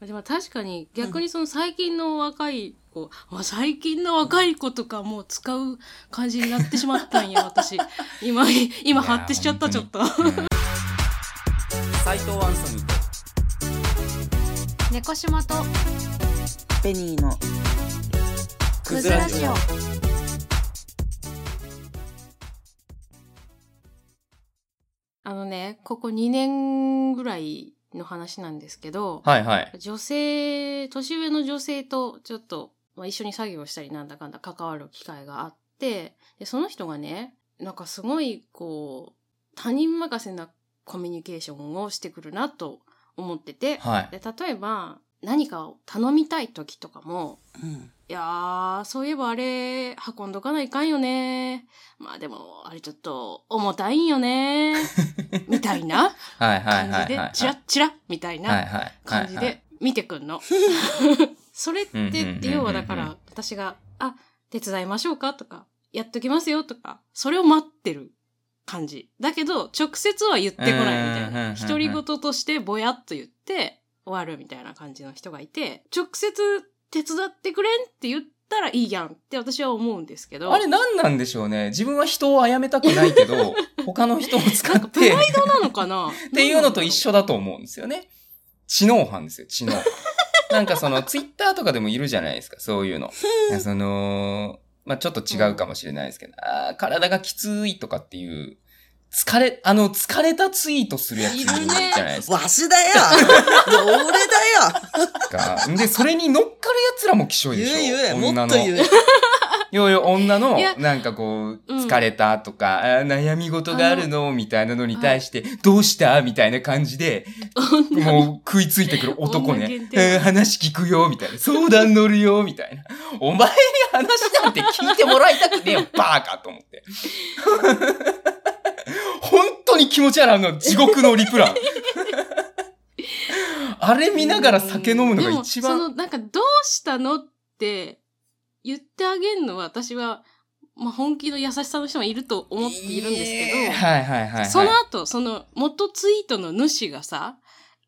でも確かに逆にその最近の若い子、まあ、最近の若い子とかもう使う感じになってしまったんや、私。今、今発展しちゃった、ちょっと。斎藤アンソニーと猫島とベニーのクズラジオあのね、ここ2年ぐらいの話なんですけど、はいはい。女性、年上の女性とちょっと、まあ、一緒に作業したりなんだかんだ関わる機会があって、でその人がね、なんかすごいこう、他人任せなコミュニケーションをしてくるなと思ってて、はい。で例えば何かを頼みたい時とかも、うんいやー、そういえばあれ、運んどかないかんよね。まあでも、あれちょっと重たいんよね。みたいなはいはい感じでチラッチラッみたいな。感じで見てくんの。それって要はだから、私が、あ、手伝いましょうかとか、やっときますよとか、それを待ってる感じ。だけど、直接は言ってこないみたいな。ん独り言としてぼやっと言って終わるみたいな感じの人がいて、直接手伝ってくれんって言ったらいいやんって私は思うんですけど。あれ何なんでしょうね。自分は人を殺めたくないけど、他の人を使って、プライドなのかな？っていうのと一緒だと思うんですよね。知能犯ですよ、知能犯。なんかその、ツイッターとかでもいるじゃないですか、そういうの。その、まあ、ちょっと違うかもしれないですけど、あー体がきついとかっていう、疲れ、あの、疲れたツイートするやついるじゃないですか。わしだよ俺だよかで、それに乗っかるやつらも希少いでしょ。言え言え、も女のっと言え。いやいや、女のなんかこう、うん疲れたとか、あー悩み事があるのみたいなのに対して、どうした？みたいな感じで、もう食いついてくる男ねえー話聞くよ、みたいな。相談乗るよ、みたいな。お前に話なんて聞いてもらいたくねえよ、バーカと思って。本当に気持ち悪い、あの地獄のリプラン。あれ見ながら酒飲むのが一番。でもその、なんか、どうしたのって言ってあげるのは、私は、まあ、本気の優しさの人もいると思っているんですけど、はいはいはい、はい。その後、その元ツイートの主がさ、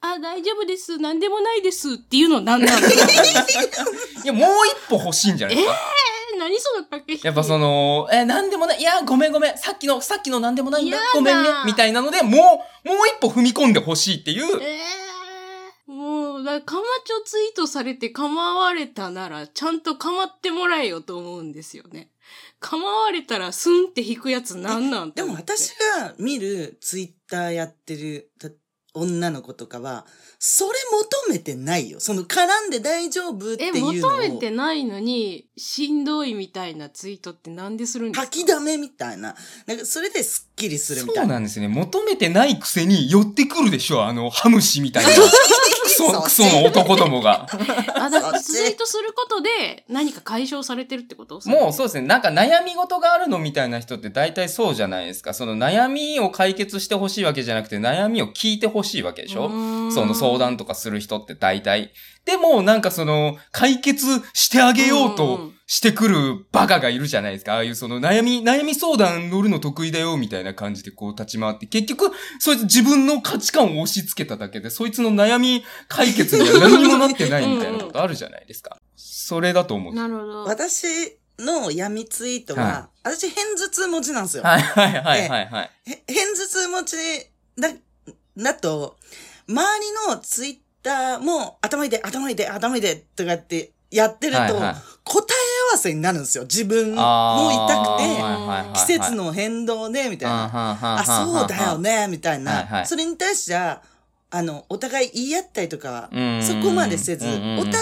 あ、大丈夫です、なんでもないですっていうの何なの いや、もう一歩欲しいんじゃないですか。え何その駆け引きやっぱその、え、なんでもない。いや、ごめんごめん。さっきの、さっきのなんでもないんだ。ごめんね。みたいなので、もう、もう一歩踏み込んでほしいっていう。えー、もう、だかまちょツイートされて構われたなら、ちゃんと構ってもらえよと思うんですよね。構われたら、スンって引くやつなんなんてでも私が見るツイッターやってるた女の子とかは、それ求めてないよ。その絡んで大丈夫ってえ、いうのを。求めてないのに、しんどいみたいなツイートってなんでするんですか？吐きだめみたいな。なんかそれですっきりするみたいうな。そなんですよね。求めてないくせに寄ってくるでしょ。あの、ハムシみたいな。クソ、クソの男どもが。あ、だからツイートすることで何か解消されてるってこと？もうそうですね。なんか悩み事があるのみたいな人って大体そうじゃないですか。その悩みを解決してほしいわけじゃなくて悩みを聞いてほしいわけでしょ？その相談とかする人って大体。でも、なんかその、解決してあげようとんしてくるバカがいるじゃないですか。ああいうその悩み、悩み相談乗るの得意だよみたいな感じでこう立ち回って、結局、そいつ自分の価値観を押し付けただけで、そいつの悩み解決には 何にもなってないみたいなことあるじゃないですか。それだと思うなるほど。私の闇ツイートは、は私偏頭痛持ちなんですよ。はいはいはいはいはい。へ偏頭痛持ちだ、だと、周りのツイッターも頭いいで、頭いいで、頭いいで、とかってやってると、はいはい答わせになるんですよ。自分も痛くて、はいはいはいはい季節の変動で、みたいな。あ、あそうだよ。ね、みたいな。はいはいそれに対しては、あの、お互い言い合ったりとかうんうんう、んそこまでせず、お互い、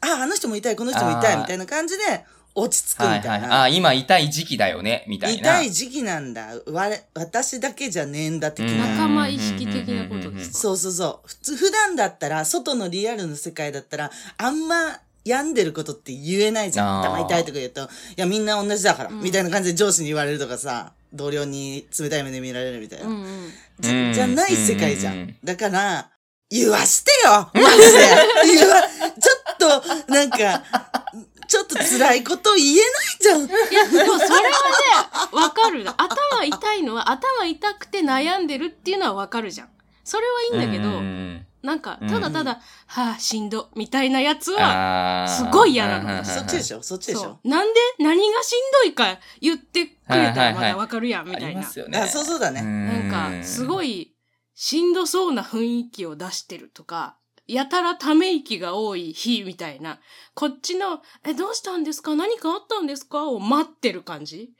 あ、あの人も痛い、この人も痛い、みたいな感じで落ち着くみたいな。はいはい。あ、今痛い時期だよね、みたいな。痛い時期なんだ。われ私だけじゃねえんだ、的うんな。仲間意識的なことですか？そうそうそう。普通、普段だったら、外のリアルの世界だったら、あんま病んでることって言えないじゃん。頭痛いとか言うと、いや、みんな同じだから、うんみたいな感じで上司に言われるとかさ、同僚に冷たい目で見られるみたいな。うんうん。じうんゃじゃない世界じゃうんん。だから、言わしてよマジで言わ、ちょっと、なんか、ちょっと辛いこと言えないじゃん。いや、でもそれはね、わかる。頭痛いのは、頭痛くて悩んでるっていうのはわかるじゃん。それはいいんだけど、うんなんか、うん。ただただ、はあ、しんど、みたいなやつは、すごい嫌なの。うんうんうんうん。そっちでしょ？そっちでしょ？なんで何がしんどいか言ってくれたらまだわかるやん、みあたいな。りますよね。あ、そうそうだね。なんか、すごい。い、しんどそうな雰囲気を出してるとか、やたらため息が多い日みたいな、こっちの、え、どうしたんですか？何かあったんですか？を待ってる感じ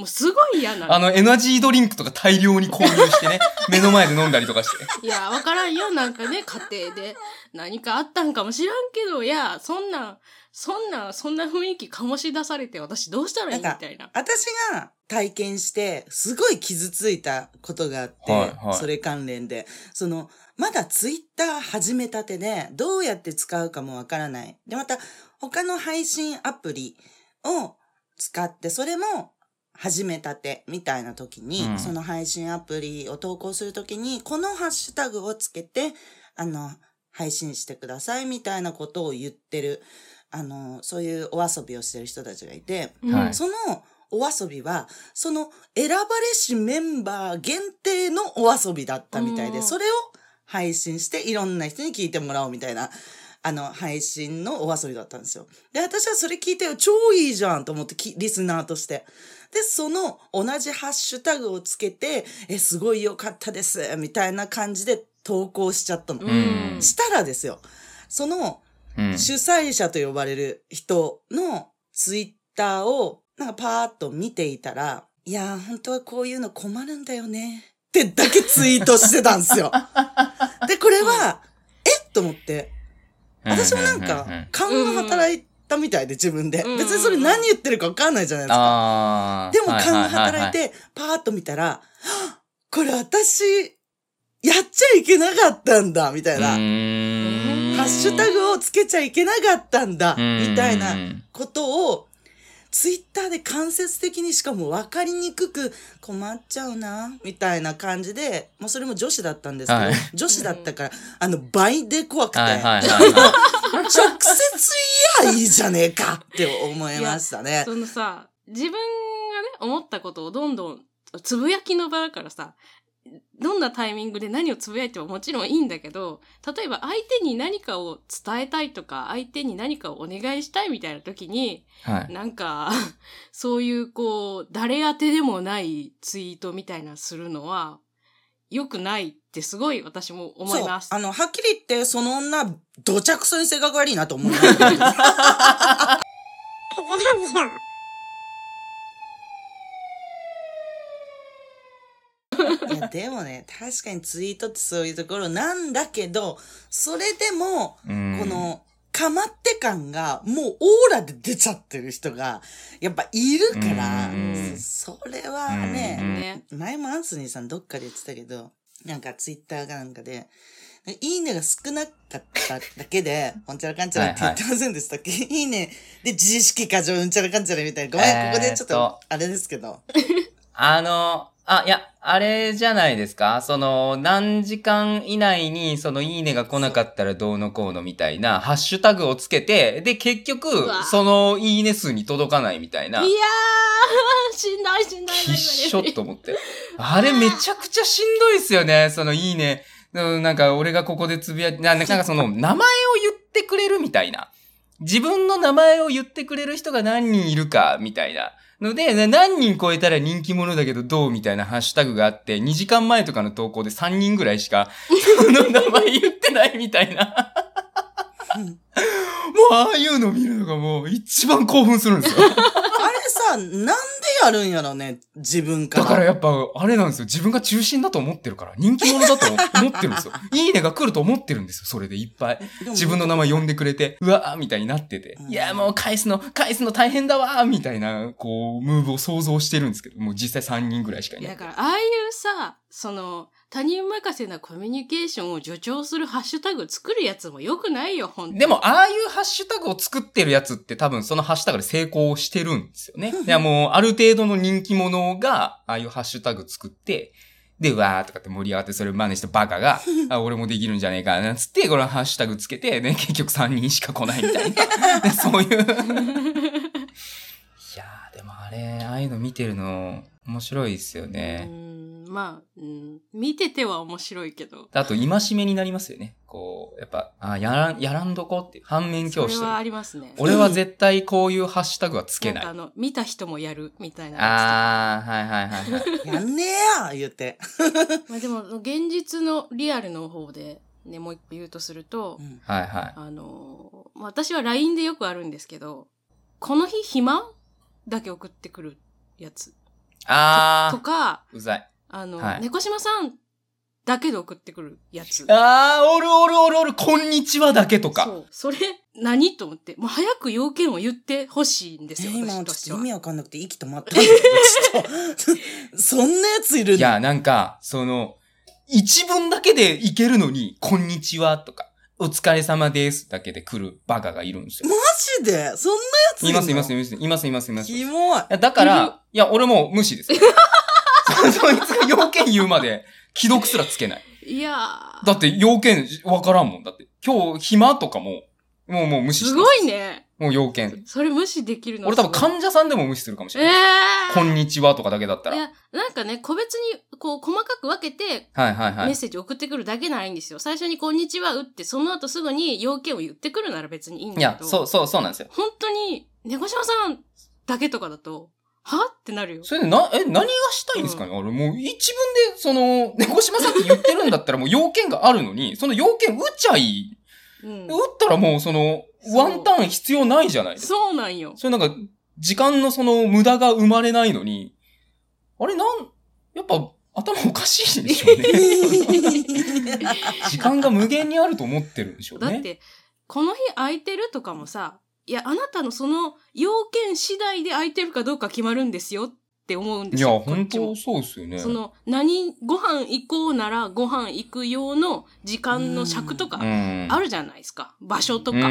もうすごい嫌なの。あの、エナジードリンクとか大量に購入してね、目の前で飲んだりとかして。いや、わからんよ。なんかね、家庭で何かあったんかもしらんけど、いや、そんな、そんな、そんな雰囲気醸し出されて私どうしたらいいみたいな。私が体験して、すごい傷ついたことがあって、はいはいそれ関連で、その、まだツイッター始めたてで、どうやって使うかもわからない。で、また、他の配信アプリを使って、それも始めたてみたいな時に、うんその配信アプリを投稿する時に、このハッシュタグをつけて、あの、配信してくださいみたいなことを言ってる、あの、そういうお遊びをしてる人たちがいて、はいそのお遊びは、その選ばれしメンバー限定のお遊びだったみたいで、うんそれを配信していろんな人に聞いてもらおうみたいな、あの、配信のお遊びだったんですよ。で、私はそれ聞いて、超いいじゃんと思ってき、リスナーとして。で、その同じハッシュタグをつけて、え、すごい良かったです、みたいな感じで投稿しちゃったの。うん。したらですよ、その、うん。主催者と呼ばれる人のツイッターをなんかパーッと見ていたら、いやー、本当はこういうの困るんだよね。ってだけツイートしてたんですよ。で、これは、えっと思って、私もなんか、勘が働いたみたいで自分で。うん別にそれ何言ってるか分かんないじゃないですか。ああ。でも勘が働いて、パーッと見たら、はっこれ私、やっちゃいけなかったんだ、みたいな。うーんハッシュタグをつけちゃいけなかったんだ、うんみたいなことを、ツイッターで間接的にしかも分かりにくく困っちゃうな、みたいな感じで、もうそれも女子だったんですけど、はい女子だったから、あの、倍で怖くて、はいはいはいはい。直接言えばいいじゃねえかって思いましたね。そのさ、自分がね、思ったことをどんどん、つぶやきの場だからさ、どんなタイミングで何をつぶやいてももちろんいいんだけど、例えば相手に何かを伝えたいとか、相手に何かをお願いしたいみたいな時に、はい。なんか、そういうこう、誰宛てでもないツイートみたいなするのは、良くないってすごい私も思います。そう。あの、はっきり言って、その女、どちゃくそに性格悪いなと思う。いや、でもね、確かにツイートってそういうところなんだけど、それでも、うんこ、の、かまって感が、もうオーラで出ちゃってる人が、やっぱいるからうん、それはうんね、ね。前もアンソニーさんどっかで言ってたけど、なんかツイッターかなんかで、いいねが少なかっただけで、うんちゃらかんちゃらって言ってませんでしたっけ、いい、ねで自意識過剰うんちゃらかんちゃらみたいな。ごめん、ここでちょっと、あれですけど。あの、あ、いや、あれじゃないですか？その、何時間以内に、その、いいねが来なかったらどうのこうのみたいな、ハッシュタグをつけて、で、結局その、いいね数に届かないみたいな。いやー、しんどいしんどい。きっしょと思って。あれめちゃくちゃしんどいっすよね。その、いいね。うんなんか、俺がここでつぶやいて、ななんかその、名前を言ってくれるみたいな。自分の名前を言ってくれる人が何人いるか、みたいな。ので、な何人超えたら人気者だけどどうみたいなハッシュタグがあって、2時間前とかの投稿で3人ぐらいしか、その名前言ってないみたいな。もう、ああいうの見るのがもう一番興奮するんですよ。あれさ、なんでやるんやろね、自分から。だからやっぱ、あれなんですよ。自分が中心だと思ってるから。人気者だと 思ってるんですよ。いいねが来ると思ってるんですよ。それでいっぱい。自分の名前呼んでくれて、うわーみたいになってて。うんいや、もう返すの、返すの大変だわーみたいな、こう、ムーブを想像してるんですけど、もう実際3人ぐらいしかいないだ。から、ああいうさ、その、他人任せなコミュニケーションを助長するハッシュタグ作るやつも良くないよ、ほんとでも、ああいうハッシュタグを作ってるやつって多分そのハッシュタグで成功してるんですよね。いや、もう、ある程度の人気者が、ああいうハッシュタグ作って、で、わーとかって盛り上がって、それを真似したバカが、あ、俺もできるんじゃねえかな、つって、このハッシュタグつけて、ね、結局3人しか来ないみたいな。で そういう。いやー、でもあれ、ああいうの見てるの、面白いですようね。んまあ、うん、見てては面白いけど。あと、戒めになりますよね。こう、やっぱ、あやらん、やらんどこっていう、反面教師それはありますね。俺は絶対こういうハッシュタグはつけない。んかあの、見た人もやるみたいなやああ、はいはいはいはい。やんねえや言って。つ。まあでも、現実のリアルの方で、ね、もう一個言うとすると、うんはいはい。あのー、まあ私は LINE でよくあるんですけど、この日暇だけ送ってくるやつ。とあか、ー、うざい。あの、はい猫島さんだけで送ってくるやつ。あー、おるおるおるおる、こんにちはだけとか。そう。それ、何と思って？もう早く要件を言ってほしいんですよ、え今。ちょっと意味わかんなくて息止まった。そんなやついるの？いや、なんか、その、一文だけでいけるのに、こんにちはとか、お疲れ様ですだけで来るバカがいるんですよ。マジで？そんなやついるの？いますいますいますいますいますいます。いキモい。やだから、いや、俺もう無視です。そ そいつが要件言うまで、既読すらつけない。いやーだって要件わからんもん。だって、今日暇とかも、もうもう無視してすごいね。もう要件。それ無視できるの俺多分患者さんでも無視するかもしえれない。えー。こんにちはとかだけだったら。はいいや、なんかね、個別に、こう、細かく分けて、はいはい。メッセージ送ってくるだけならいいんですよ。最初にこんにちは打って、その後すぐに要件を言ってくるなら別にいいんいや、だけど。そうそうそうなんですよ。本当に、猫島さんだけとかだと、は？ってなるよ。それでな、え、何がしたいんですかね、あれもう一文で、その、猫島さんって言ってるんだったらもう 要件があるのに、その要件打っちゃい。うん打。ったらもうその、ワンターン必要ないじゃないですか。そうなんよ。それなんか、時間のその無駄が生まれないのに、あれなん、やっぱ頭おかしいんでしょうね。時間が無限にあると思ってるんでしょうね。だって、この日空いてるとかもさ、いや、あなたのその要件次第で空いてるかどうか決まるんですよって思うんでいや、すよ。こ本っちも当そうですよね。その、何、ご飯行こうならご飯行く用の時間の尺とかうん。あるじゃないですか。場所とか。うんう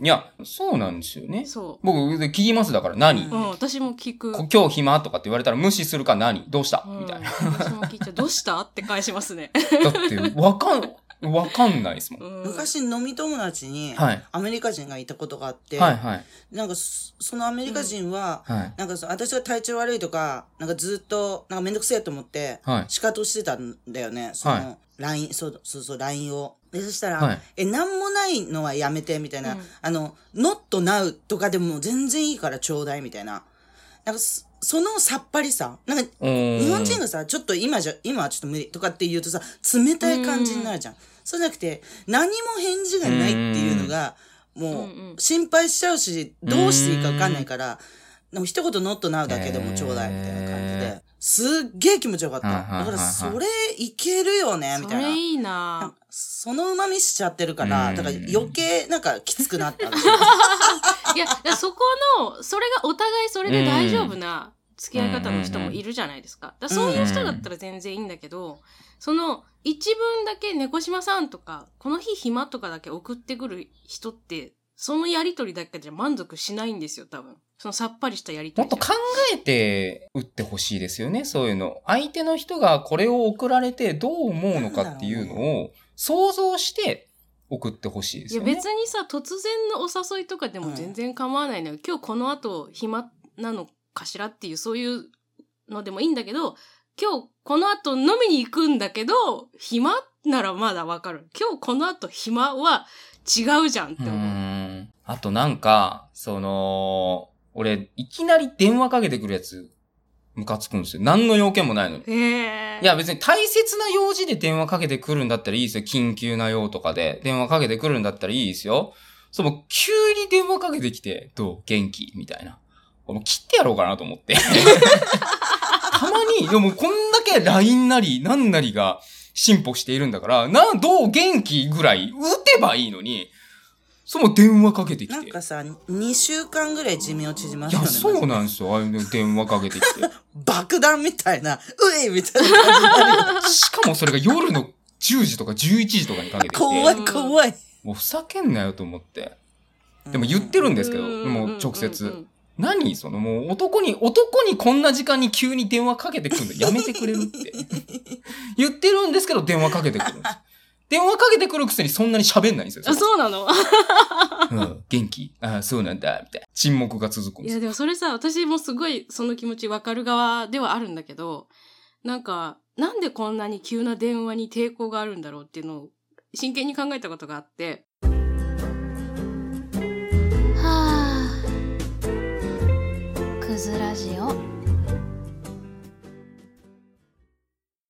ん。いや、そうなんですよね。そ僕、で聞きますだから何、う。うん、私も聞く。こ今日暇とかって言われたら無視するか何？どうした、うんみたいな。私も聞いちゃう。どうした？って返しますね。だって、わかん、わかんないですもん。うん、昔飲み友達に、はい。アメリカ人がいたことがあって、はいはい。なんかそそのアメリカ人は、はい。なんかそ私が体調悪いとか、なんかずっと、なんかめんどくせえと思って、はい。仕方してたんだよね。その、はい LINE、そうそうそう、LINE を。で、そしたら、はいえ、なんもないのはやめて、みたいな。うんあの、not now とかでも全然いいからちょうだい、みたいな。なんかそ、そのさっぱりさ、なんか、日日本人がさ、ちょっと今じゃ、今はちょっと無理とかって言うとさ、冷たい感じになるじゃん。そうじゃなくて、何も返事がないっていうのが、もう心配しちゃうし、どうしていいかわかんないから、でも一言ノットなうだけでもちょうだいみたいな感じへで、すっげえ気持ちよかった。だからそれいけるよね、みたいな。それいいな。その旨味しちゃってるから、うん。だから余計なんかきつくなった。いや、そこの、それがお互いそれで大丈夫な付き合い方の人もいるじゃないですか。だそういう人だったら全然いいんだけど、その、一文だけ猫島さんとか、この日暇とかだけ送ってくる人って、そのやりとりだけじゃ満足しないんですよ、多分。そのさっぱりしたやりとり。もっと考えて打ってほしいですよね、そういうの。相手の人がこれを送られてどう思うのかっていうのを想像して送ってほしいでいやすよね。別にさ、突然のお誘いとかでも全然構わないのよ。今日この後暇なのかしらっていう、そういうのでもいいんだけど、今日この後飲みに行くんだけど、暇ならまだわかる。今日この後暇は違うじゃんって思う。ん。あとなんか、その、俺、いきなり電話かけてくるやつ、ムカつくんですよ。何の要件もないのに。いや別に大切な用事で電話かけてくるんだったらいいですよ。緊急な用とかで電話かけてくるんだったらいいですよ。そう、もう急に電話かけてきて、どう？元気？みたいな。もう切ってやろうかなと思って。たまに、でもこんだけ LINE なり、なんなりが進歩しているんだから、な、どう元気ぐらい打てばいいのに、その電話かけてきて。なんかさ、2週間ぐらい寿命縮まいや、るよね。そうなんですよ。ああいうの電話かけてきて。爆弾みたいな、ういみたいな感じ。しかもそれが夜の10時とか11時とかにかけてきて。怖い怖い。もうふざけんなよと思って。でも言ってるんですけど、うんもう直うん接。うん何そのもう男に、男にこんな時間に急に電話かけてくるのやめてくれるって。言ってるんですけど電話かけてくるんです。電話かけてくるくせにそんなに喋んないんですよ。あ、そうなの？うん、元気？あそうなんだ、みたいな。沈黙が続くんいや、ですよ。でもそれさ、私もすごいその気持ちわかる側ではあるんだけど、なんか、なんでこんなに急な電話に抵抗があるんだろうっていうのを真剣に考えたことがあって。はあ。クズラジオ。